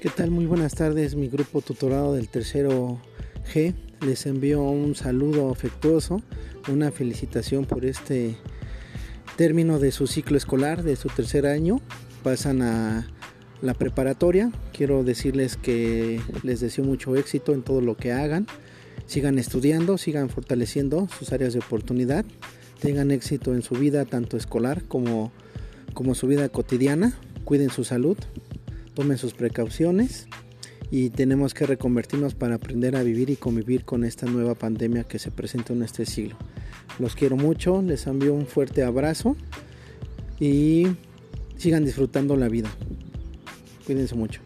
¿Qué tal? Muy buenas tardes, mi grupo tutorado del tercero G. Les envío un saludo afectuoso, una felicitación por este término de su ciclo escolar, de su tercer año. Pasan a la preparatoria. Quiero decirles que les deseo mucho éxito en todo lo que hagan. Sigan estudiando, sigan fortaleciendo sus áreas de oportunidad. Tengan éxito en su vida, tanto escolar como, como su vida cotidiana. Cuiden su salud, tomen sus precauciones y tenemos que reconvertirnos para aprender a vivir y convivir con esta nueva pandemia que se presenta en este siglo. Los quiero mucho, les envío un fuerte abrazo y sigan disfrutando la vida. Cuídense mucho.